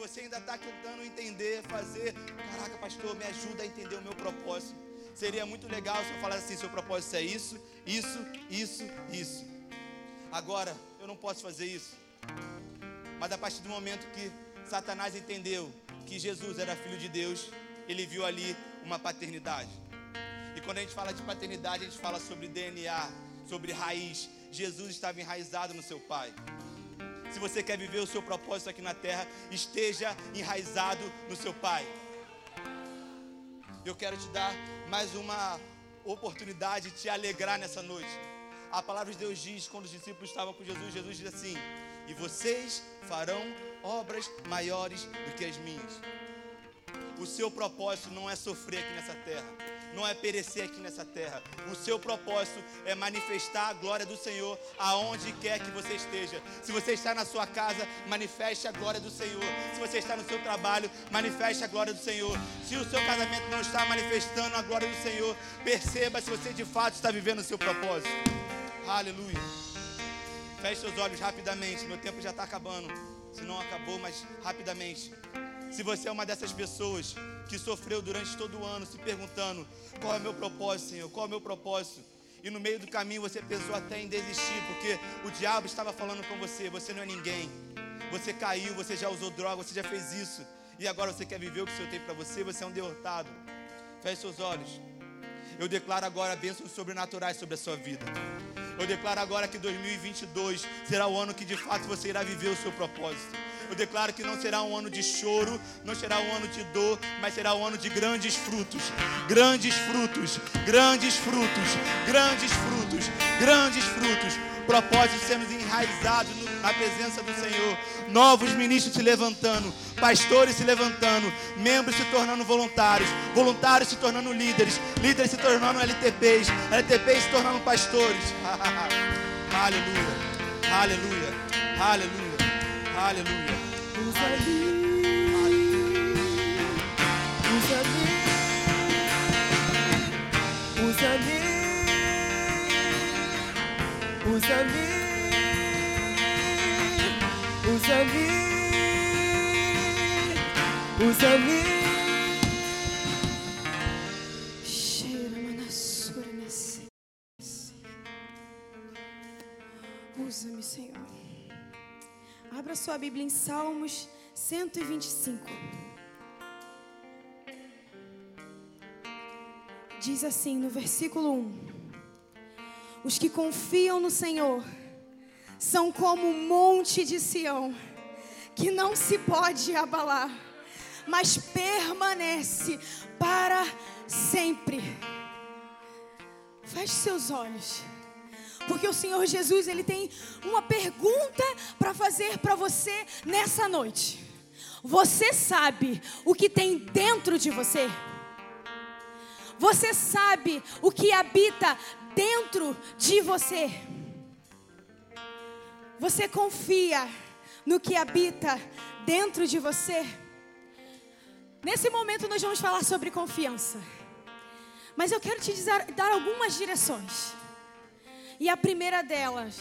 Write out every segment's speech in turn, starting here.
você ainda está tentando entender, fazer, caraca, pastor, me ajuda a entender o meu propósito. Seria muito legal se eu falasse assim: seu propósito é isso, isso, isso, isso. Agora, eu não posso fazer isso. Mas a partir do momento que Satanás entendeu que Jesus era filho de Deus, ele viu ali uma paternidade. E quando a gente fala de paternidade, a gente fala sobre DNA, sobre raiz. Jesus estava enraizado no seu pai. Se você quer viver o seu propósito aqui na terra, esteja enraizado no seu pai. Eu quero te dar mais uma oportunidade de te alegrar nessa noite. A palavra de Deus diz, quando os discípulos estavam com Jesus, Jesus diz assim: E vocês farão obras maiores do que as minhas. O seu propósito não é sofrer aqui nessa terra não é perecer aqui nessa terra. O seu propósito é manifestar a glória do Senhor aonde quer que você esteja. Se você está na sua casa, manifeste a glória do Senhor. Se você está no seu trabalho, manifeste a glória do Senhor. Se o seu casamento não está manifestando a glória do Senhor, perceba se você de fato está vivendo o seu propósito. Aleluia. Feche seus olhos rapidamente. Meu tempo já está acabando. Se não acabou, mas rapidamente. Se você é uma dessas pessoas que sofreu durante todo o ano, se perguntando: qual é o meu propósito, Senhor? Qual é o meu propósito? E no meio do caminho você pensou até em desistir, porque o diabo estava falando com você: você não é ninguém. Você caiu, você já usou droga, você já fez isso. E agora você quer viver o que o Senhor tem para você, você é um derrotado. Feche seus olhos. Eu declaro agora bênçãos sobrenaturais sobre a sua vida. Eu declaro agora que 2022 será o ano que de fato você irá viver o seu propósito. Eu declaro que não será um ano de choro, não será um ano de dor, mas será um ano de grandes frutos. Grandes frutos, grandes frutos, grandes frutos, grandes frutos. Propósitos sendo enraizados na presença do Senhor. Novos ministros se levantando, pastores se levantando, membros se tornando voluntários, voluntários se tornando líderes, líderes se tornando LTPs, LTPs se tornando pastores. aleluia, aleluia, aleluia, aleluia. Vous savez, vous savez. Bíblia em Salmos 125. Diz assim no versículo 1: Os que confiam no Senhor são como o monte de Sião, que não se pode abalar, mas permanece para sempre. Feche seus olhos. Porque o Senhor Jesus, ele tem uma pergunta para fazer para você nessa noite. Você sabe o que tem dentro de você? Você sabe o que habita dentro de você? Você confia no que habita dentro de você? Nesse momento nós vamos falar sobre confiança. Mas eu quero te dar algumas direções. E a primeira delas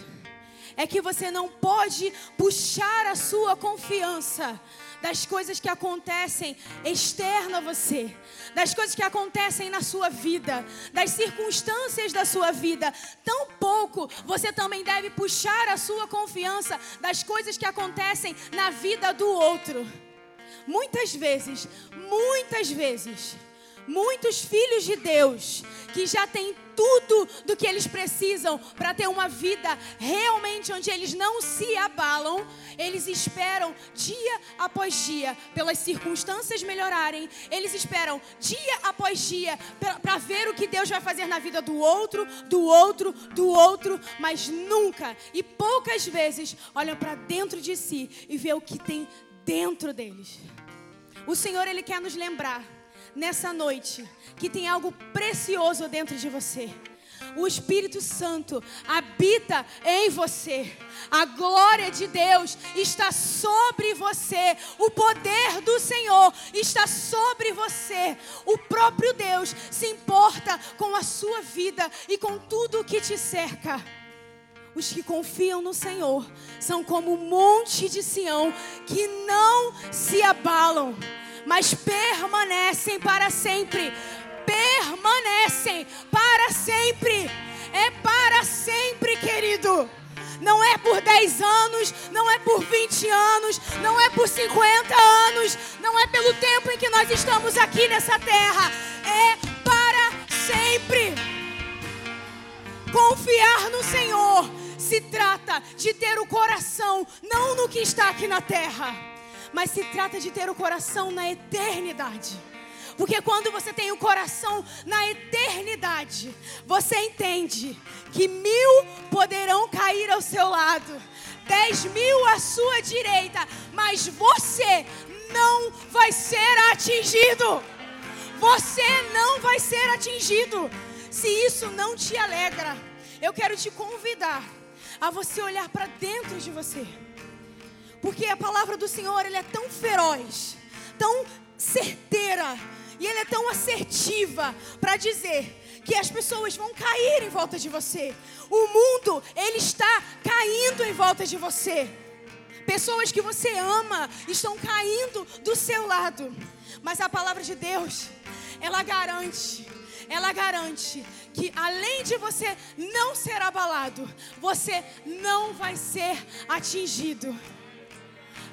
é que você não pode puxar a sua confiança das coisas que acontecem externa a você, das coisas que acontecem na sua vida, das circunstâncias da sua vida. Tampouco você também deve puxar a sua confiança das coisas que acontecem na vida do outro. Muitas vezes, muitas vezes, muitos filhos de Deus que já têm tudo do que eles precisam para ter uma vida realmente onde eles não se abalam, eles esperam dia após dia pelas circunstâncias melhorarem, eles esperam dia após dia para ver o que Deus vai fazer na vida do outro, do outro, do outro, mas nunca e poucas vezes olham para dentro de si e vê o que tem dentro deles. O Senhor ele quer nos lembrar nessa noite que tem algo precioso dentro de você. O Espírito Santo habita em você. A glória de Deus está sobre você. O poder do Senhor está sobre você. O próprio Deus se importa com a sua vida e com tudo o que te cerca. Os que confiam no Senhor são como o monte de Sião que não se abalam, mas permanecem para sempre. Permanecem para sempre. É para sempre, querido. Não é por 10 anos, não é por 20 anos, não é por 50 anos, não é pelo tempo em que nós estamos aqui nessa terra. É para sempre. Confiar no Senhor se trata de ter o coração não no que está aqui na terra, mas se trata de ter o coração na eternidade. Porque quando você tem o coração na eternidade, você entende que mil poderão cair ao seu lado, dez mil à sua direita, mas você não vai ser atingido. Você não vai ser atingido. Se isso não te alegra, eu quero te convidar a você olhar para dentro de você. Porque a palavra do Senhor, ele é tão feroz, tão certeira, e ele é tão assertiva para dizer que as pessoas vão cair em volta de você. O mundo, ele está caindo em volta de você. Pessoas que você ama estão caindo do seu lado. Mas a palavra de Deus, ela garante, ela garante que além de você não ser abalado, você não vai ser atingido.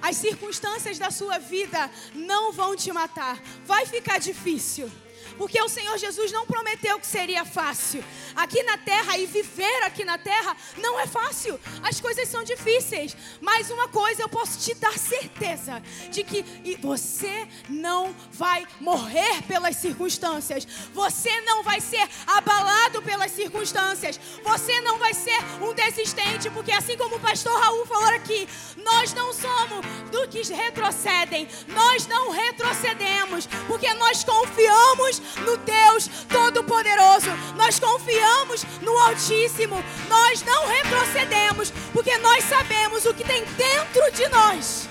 As circunstâncias da sua vida não vão te matar. Vai ficar difícil. Porque o Senhor Jesus não prometeu que seria fácil. Aqui na terra e viver aqui na terra não é fácil. As coisas são difíceis. Mas uma coisa eu posso te dar certeza de que você não vai morrer pelas circunstâncias. Você não vai ser abalado pelas circunstâncias. Você não vai ser um desistente, porque assim como o pastor Raul falou aqui, nós não somos do que retrocedem. Nós não retrocedemos, porque nós confiamos no Deus Todo-Poderoso. Nós confiamos no Altíssimo. Nós não retrocedemos, porque nós sabemos o que tem dentro de nós.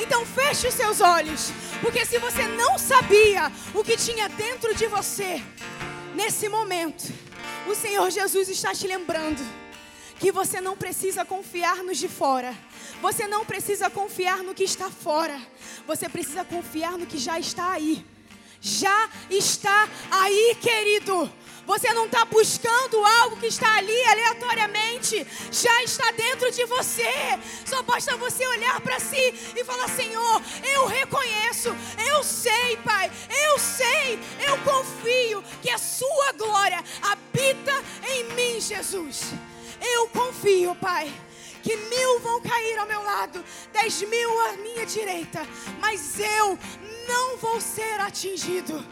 Então feche os seus olhos, porque se você não sabia o que tinha dentro de você, nesse momento, o Senhor Jesus está te lembrando que você não precisa confiar nos de fora. Você não precisa confiar no que está fora. Você precisa confiar no que já está aí já está aí, querido. Você não está buscando algo que está ali aleatoriamente, já está dentro de você. Só basta você olhar para si e falar: Senhor, eu reconheço, eu sei, Pai, eu sei, eu confio que a Sua glória habita em mim, Jesus. Eu confio, Pai que mil vão cair ao meu lado, dez mil à minha direita, mas eu não vou ser atingido.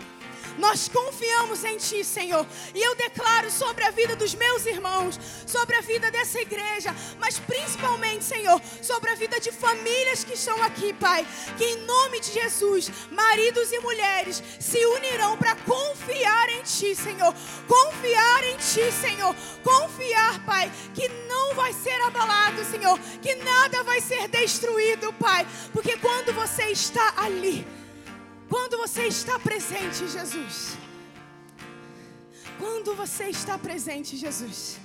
Nós confiamos em Ti, Senhor. E eu declaro sobre a vida dos meus irmãos, sobre a vida dessa igreja, mas principalmente, Senhor, sobre a vida de famílias que estão aqui, Pai. Que em nome de Jesus, maridos e mulheres se unirão para confiar em Ti, Senhor. Confiar em Ti, Senhor. Confiar, Pai, que não vai ser abalado, Senhor. Que nada vai ser destruído, Pai. Porque quando você está ali, quando você está presente, Jesus. Quando você está presente, Jesus.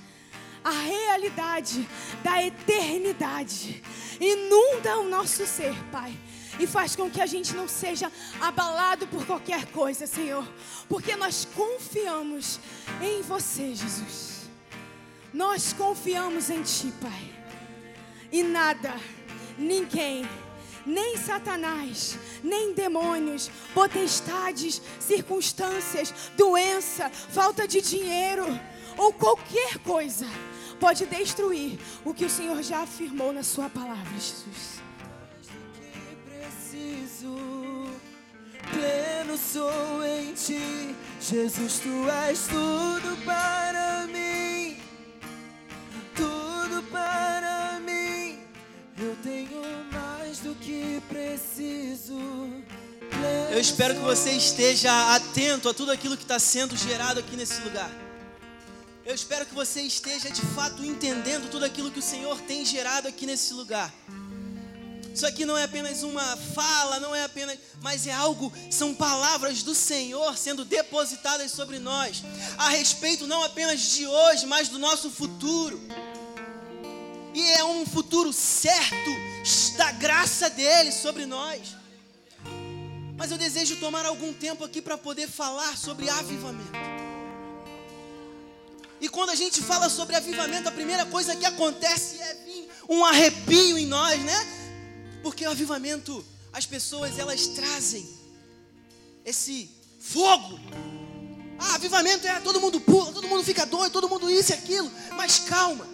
A realidade da eternidade inunda o nosso ser, Pai. E faz com que a gente não seja abalado por qualquer coisa, Senhor. Porque nós confiamos em você, Jesus. Nós confiamos em Ti, Pai. E nada, ninguém nem Satanás, nem demônios, potestades, circunstâncias, doença, falta de dinheiro ou qualquer coisa pode destruir o que o Senhor já afirmou na Sua palavra, Jesus. Pleno sou em ti, Jesus, tu és tudo para mim, tudo para Eu espero que você esteja atento a tudo aquilo que está sendo gerado aqui nesse lugar. Eu espero que você esteja de fato entendendo tudo aquilo que o Senhor tem gerado aqui nesse lugar. Isso aqui não é apenas uma fala, não é apenas, mas é algo, são palavras do Senhor sendo depositadas sobre nós, a respeito não apenas de hoje, mas do nosso futuro. E é um futuro certo da graça dele sobre nós. Mas eu desejo tomar algum tempo aqui para poder falar sobre avivamento. E quando a gente fala sobre avivamento, a primeira coisa que acontece é vir um arrepio em nós, né? Porque o avivamento, as pessoas elas trazem esse fogo. Ah, avivamento é todo mundo pula, todo mundo fica doido, todo mundo isso e aquilo. Mas calma.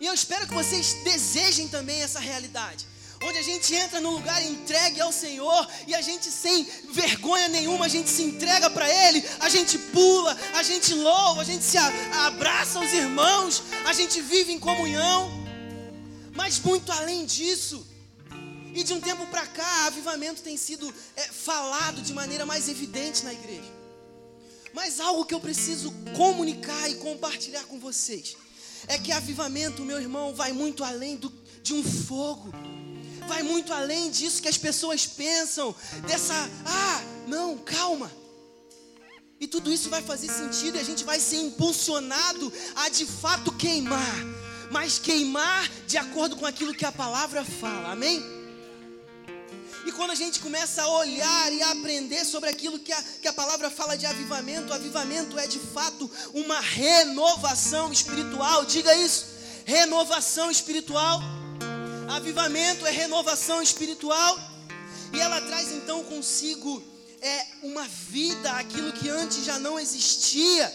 E eu espero que vocês desejem também essa realidade. Onde a gente entra no lugar entregue ao Senhor e a gente sem vergonha nenhuma, a gente se entrega para Ele, a gente pula, a gente louva, a gente se abraça aos irmãos, a gente vive em comunhão. Mas muito além disso, e de um tempo para cá, avivamento tem sido é, falado de maneira mais evidente na igreja. Mas algo que eu preciso comunicar e compartilhar com vocês é que avivamento, meu irmão, vai muito além do, de um fogo. Vai muito além disso que as pessoas pensam, dessa, ah, não, calma. E tudo isso vai fazer sentido e a gente vai ser impulsionado a de fato queimar, mas queimar de acordo com aquilo que a palavra fala, amém? E quando a gente começa a olhar e a aprender sobre aquilo que a, que a palavra fala de avivamento, avivamento é de fato uma renovação espiritual. Diga isso: renovação espiritual. Avivamento é renovação espiritual. E ela traz então consigo é, uma vida, aquilo que antes já não existia.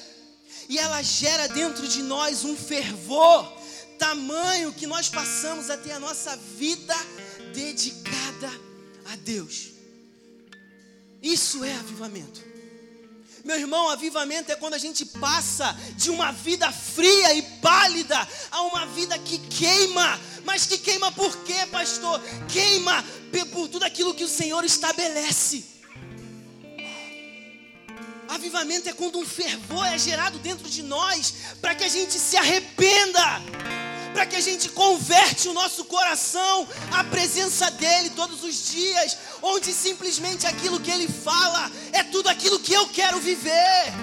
E ela gera dentro de nós um fervor, tamanho que nós passamos a ter a nossa vida dedicada a Deus. Isso é avivamento. Meu irmão, avivamento é quando a gente passa de uma vida fria e pálida a uma vida que queima. Mas que queima por quê, pastor? Queima por tudo aquilo que o Senhor estabelece. Avivamento é quando um fervor é gerado dentro de nós para que a gente se arrependa para que a gente converte o nosso coração à presença dEle todos os dias, onde simplesmente aquilo que Ele fala é tudo aquilo que eu quero viver.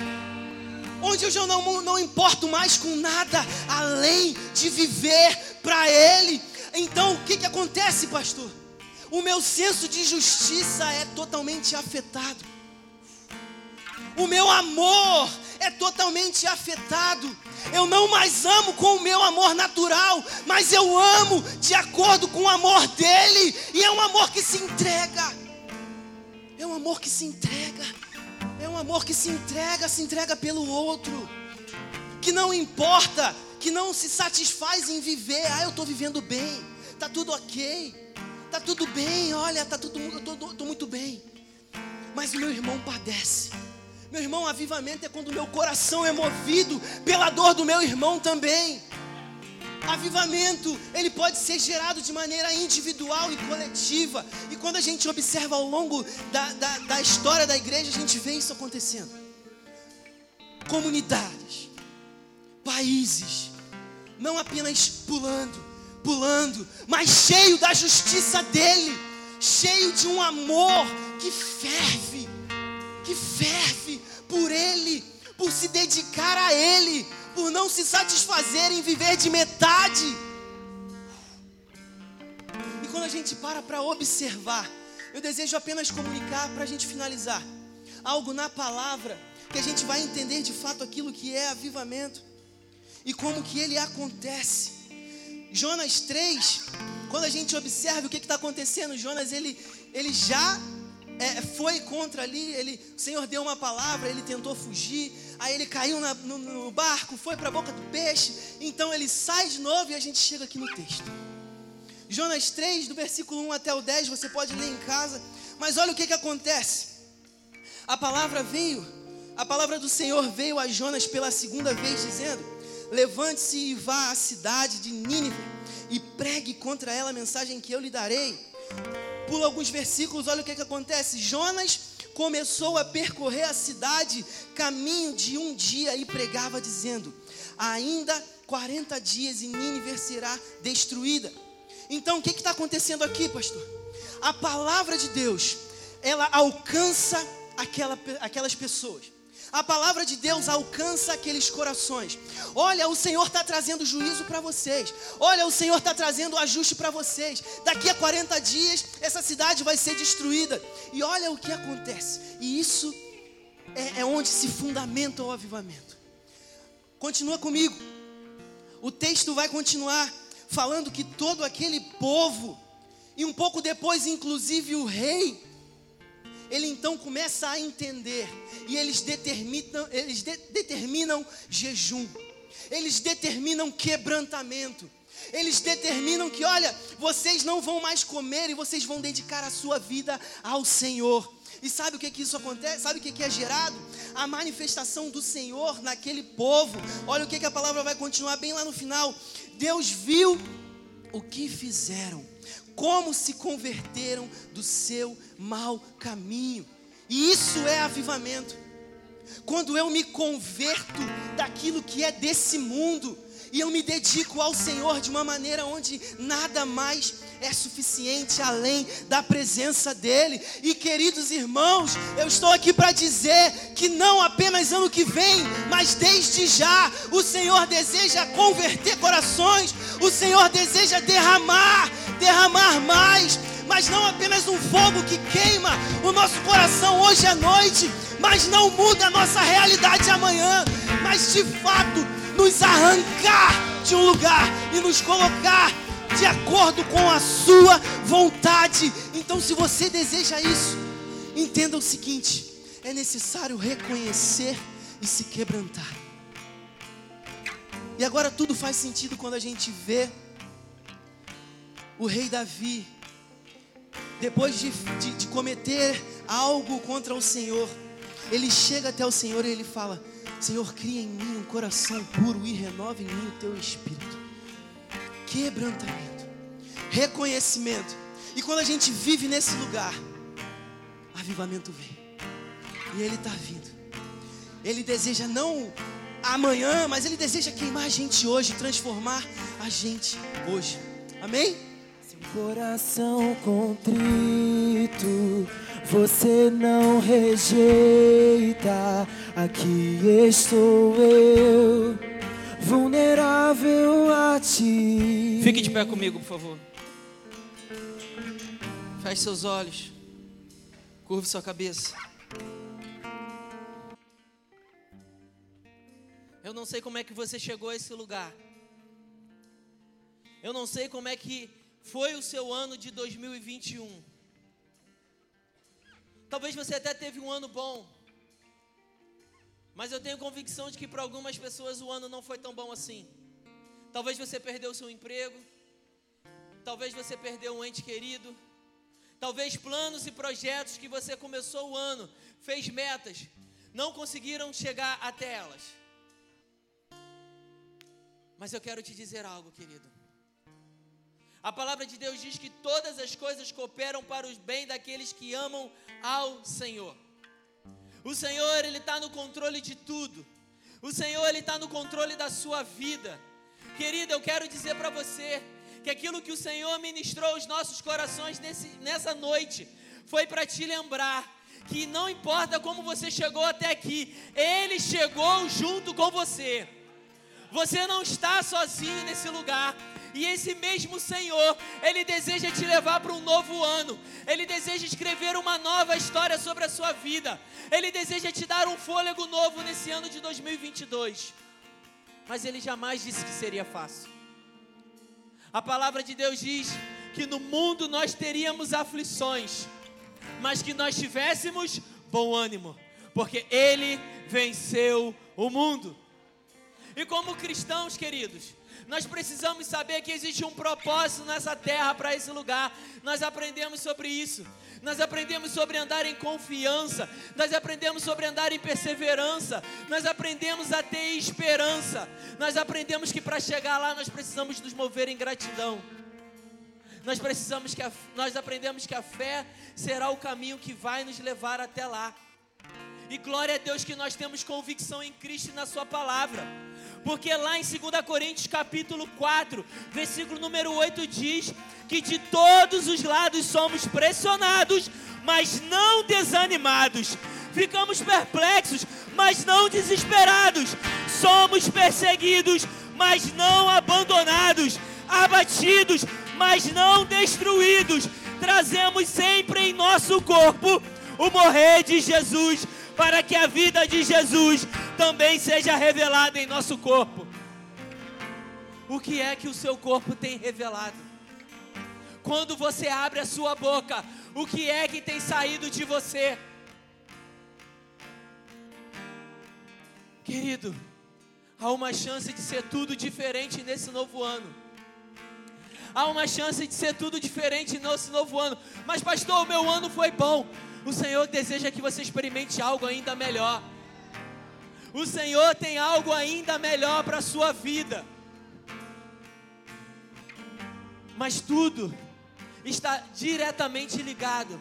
Onde eu já não, não importo mais com nada além de viver para Ele. Então o que, que acontece, pastor? O meu senso de justiça é totalmente afetado. O meu amor é totalmente afetado. Eu não mais amo com o meu amor natural, mas eu amo de acordo com o amor dele, e é um amor que se entrega. É um amor que se entrega. É um amor que se entrega, se entrega pelo outro. Que não importa, que não se satisfaz em viver. Ah, eu estou vivendo bem, tá tudo ok, tá tudo bem. Olha, tá tudo, eu estou muito bem. Mas o meu irmão padece meu irmão, avivamento é quando o meu coração é movido pela dor do meu irmão também. Avivamento, ele pode ser gerado de maneira individual e coletiva. E quando a gente observa ao longo da, da, da história da igreja, a gente vê isso acontecendo. Comunidades, países, não apenas pulando, pulando, mas cheio da justiça dele, cheio de um amor que ferve, que ferve por Ele, por se dedicar a Ele, por não se satisfazer em viver de metade. E quando a gente para para observar, eu desejo apenas comunicar para a gente finalizar algo na palavra que a gente vai entender de fato aquilo que é avivamento e como que ele acontece. Jonas 3, quando a gente observa o que está acontecendo, Jonas ele, ele já é, foi contra ali, ele, o Senhor deu uma palavra, ele tentou fugir, aí ele caiu na, no, no, barco, foi para a boca do peixe, então ele sai de novo e a gente chega aqui no texto. Jonas 3, do versículo 1 até o 10, você pode ler em casa, mas olha o que, que acontece. A palavra veio, a palavra do Senhor veio a Jonas pela segunda vez, dizendo: Levante-se e vá à cidade de Nínive e pregue contra ela a mensagem que eu lhe darei pula alguns versículos, olha o que, que acontece. Jonas começou a percorrer a cidade, caminho de um dia, e pregava, dizendo: Ainda 40 dias e Nínive será destruída. Então, o que está acontecendo aqui, pastor? A palavra de Deus, ela alcança aquela, aquelas pessoas. A palavra de Deus alcança aqueles corações. Olha, o Senhor está trazendo juízo para vocês. Olha, o Senhor está trazendo ajuste para vocês. Daqui a 40 dias, essa cidade vai ser destruída. E olha o que acontece. E isso é, é onde se fundamenta o avivamento. Continua comigo. O texto vai continuar falando que todo aquele povo, e um pouco depois, inclusive o rei, ele então começa a entender e eles determinam, eles de, determinam jejum. Eles determinam quebrantamento. Eles determinam que, olha, vocês não vão mais comer e vocês vão dedicar a sua vida ao Senhor. E sabe o que que isso acontece? Sabe o que que é gerado? A manifestação do Senhor naquele povo. Olha o que que a palavra vai continuar bem lá no final. Deus viu o que fizeram como se converteram do seu mau caminho. E isso é avivamento. Quando eu me converto daquilo que é desse mundo e eu me dedico ao Senhor de uma maneira onde nada mais é suficiente além da presença dEle. E queridos irmãos, eu estou aqui para dizer que não apenas ano que vem, mas desde já, o Senhor deseja converter corações, o Senhor deseja derramar, derramar mais. Mas não apenas um fogo que queima o nosso coração hoje à noite, mas não muda a nossa realidade amanhã, mas de fato nos arrancar de um lugar e nos colocar de acordo com a sua vontade. Então, se você deseja isso, entenda o seguinte: é necessário reconhecer e se quebrantar. E agora tudo faz sentido quando a gente vê o rei Davi, depois de, de, de cometer algo contra o Senhor, ele chega até o Senhor e ele fala: Senhor, cria em mim um coração puro e renova em mim o teu espírito quebrantamento, reconhecimento. E quando a gente vive nesse lugar, avivamento vem. E ele está vindo. Ele deseja não amanhã, mas ele deseja queimar a gente hoje, transformar a gente hoje. Amém? Coração contrito, você não rejeita. Aqui estou eu vulnerável a ti. Fique de pé comigo, por favor. Feche seus olhos. Curve sua cabeça. Eu não sei como é que você chegou a esse lugar. Eu não sei como é que foi o seu ano de 2021. Talvez você até teve um ano bom. Mas eu tenho convicção de que para algumas pessoas o ano não foi tão bom assim. Talvez você perdeu seu emprego, talvez você perdeu um ente querido, talvez planos e projetos que você começou o ano, fez metas, não conseguiram chegar até elas. Mas eu quero te dizer algo, querido. A palavra de Deus diz que todas as coisas cooperam para o bem daqueles que amam ao Senhor. O Senhor, Ele está no controle de tudo. O Senhor, Ele está no controle da sua vida. Querida, eu quero dizer para você que aquilo que o Senhor ministrou aos nossos corações nesse, nessa noite foi para te lembrar que não importa como você chegou até aqui, Ele chegou junto com você. Você não está sozinho nesse lugar. E esse mesmo Senhor, Ele deseja te levar para um novo ano. Ele deseja escrever uma nova história sobre a sua vida. Ele deseja te dar um fôlego novo nesse ano de 2022. Mas Ele jamais disse que seria fácil. A palavra de Deus diz que no mundo nós teríamos aflições, mas que nós tivéssemos bom ânimo, porque Ele venceu o mundo. E como cristãos, queridos, nós precisamos saber que existe um propósito nessa terra para esse lugar. Nós aprendemos sobre isso. Nós aprendemos sobre andar em confiança. Nós aprendemos sobre andar em perseverança. Nós aprendemos a ter esperança. Nós aprendemos que para chegar lá nós precisamos nos mover em gratidão. Nós precisamos que a, nós aprendemos que a fé será o caminho que vai nos levar até lá. E glória a Deus que nós temos convicção em Cristo e na Sua palavra. Porque lá em 2 Coríntios capítulo 4, versículo número 8 diz que de todos os lados somos pressionados, mas não desanimados, ficamos perplexos, mas não desesperados, somos perseguidos, mas não abandonados, abatidos, mas não destruídos. Trazemos sempre em nosso corpo o morrer de Jesus, para que a vida de Jesus também seja revelada em nosso corpo. O que é que o seu corpo tem revelado? Quando você abre a sua boca, o que é que tem saído de você? Querido, há uma chance de ser tudo diferente nesse novo ano. Há uma chance de ser tudo diferente nesse novo ano. Mas, pastor, o meu ano foi bom. O Senhor deseja que você experimente algo ainda melhor. O Senhor tem algo ainda melhor para a sua vida. Mas tudo está diretamente ligado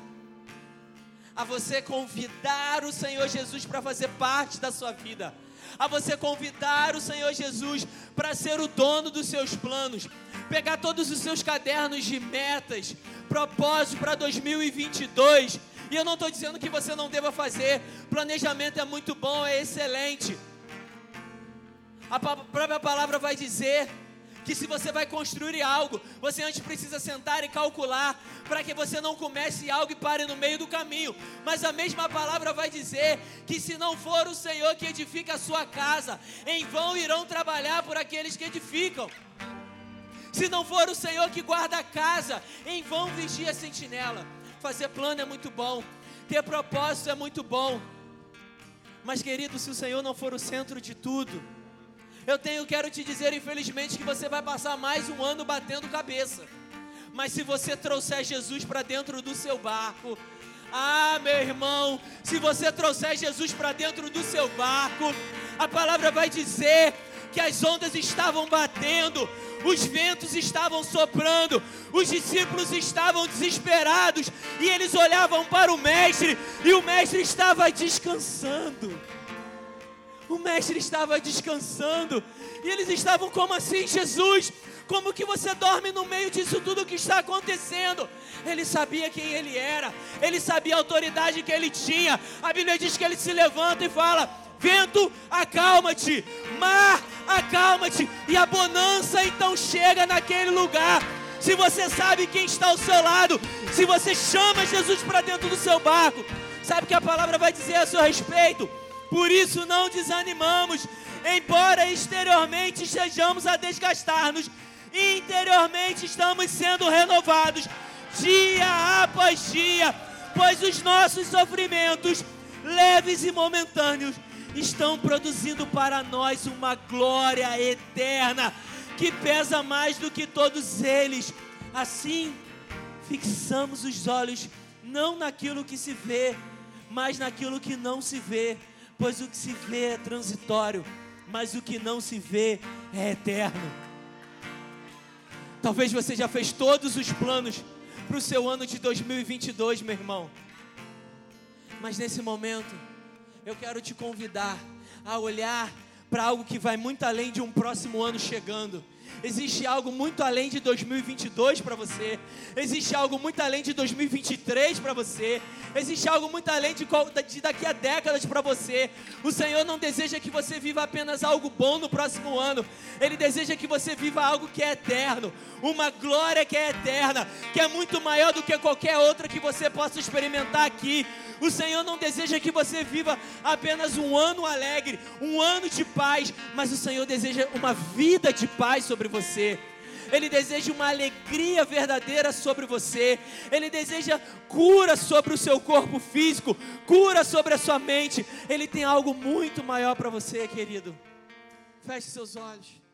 a você convidar o Senhor Jesus para fazer parte da sua vida, a você convidar o Senhor Jesus para ser o dono dos seus planos, pegar todos os seus cadernos de metas, propósitos para 2022 e eu não estou dizendo que você não deva fazer. Planejamento é muito bom, é excelente. A própria palavra vai dizer que se você vai construir algo, você antes precisa sentar e calcular para que você não comece algo e pare no meio do caminho. Mas a mesma palavra vai dizer que se não for o Senhor que edifica a sua casa, em vão irão trabalhar por aqueles que edificam. Se não for o Senhor que guarda a casa, em vão vigia a sentinela. Fazer plano é muito bom, ter propósito é muito bom. Mas querido, se o Senhor não for o centro de tudo, eu tenho, quero te dizer, infelizmente, que você vai passar mais um ano batendo cabeça. Mas se você trouxer Jesus para dentro do seu barco, ah, meu irmão, se você trouxer Jesus para dentro do seu barco, a palavra vai dizer que as ondas estavam batendo, os ventos estavam soprando, os discípulos estavam desesperados e eles olhavam para o Mestre e o Mestre estava descansando. O Mestre estava descansando e eles estavam como assim, Jesus? Como que você dorme no meio disso tudo que está acontecendo? Ele sabia quem ele era, ele sabia a autoridade que ele tinha. A Bíblia diz que ele se levanta e fala: Vento, acalma-te. Mar, acalma-te. E a bonança então chega naquele lugar. Se você sabe quem está ao seu lado, se você chama Jesus para dentro do seu barco, sabe que a palavra vai dizer a seu respeito? Por isso não desanimamos, embora exteriormente estejamos a desgastar-nos, interiormente estamos sendo renovados dia após dia, pois os nossos sofrimentos, leves e momentâneos, estão produzindo para nós uma glória eterna que pesa mais do que todos eles. Assim, fixamos os olhos não naquilo que se vê, mas naquilo que não se vê, pois o que se vê é transitório, mas o que não se vê é eterno. Talvez você já fez todos os planos para o seu ano de 2022, meu irmão. Mas nesse momento, eu quero te convidar a olhar para algo que vai muito além de um próximo ano chegando. Existe algo muito além de 2022 para você. Existe algo muito além de 2023 para você. Existe algo muito além de, de daqui a décadas para você. O Senhor não deseja que você viva apenas algo bom no próximo ano. Ele deseja que você viva algo que é eterno. Uma glória que é eterna. Que é muito maior do que qualquer outra que você possa experimentar aqui. O Senhor não deseja que você viva apenas um ano alegre, um ano de paz, mas o Senhor deseja uma vida de paz sobre você. Ele deseja uma alegria verdadeira sobre você. Ele deseja cura sobre o seu corpo físico, cura sobre a sua mente. Ele tem algo muito maior para você, querido. Feche seus olhos.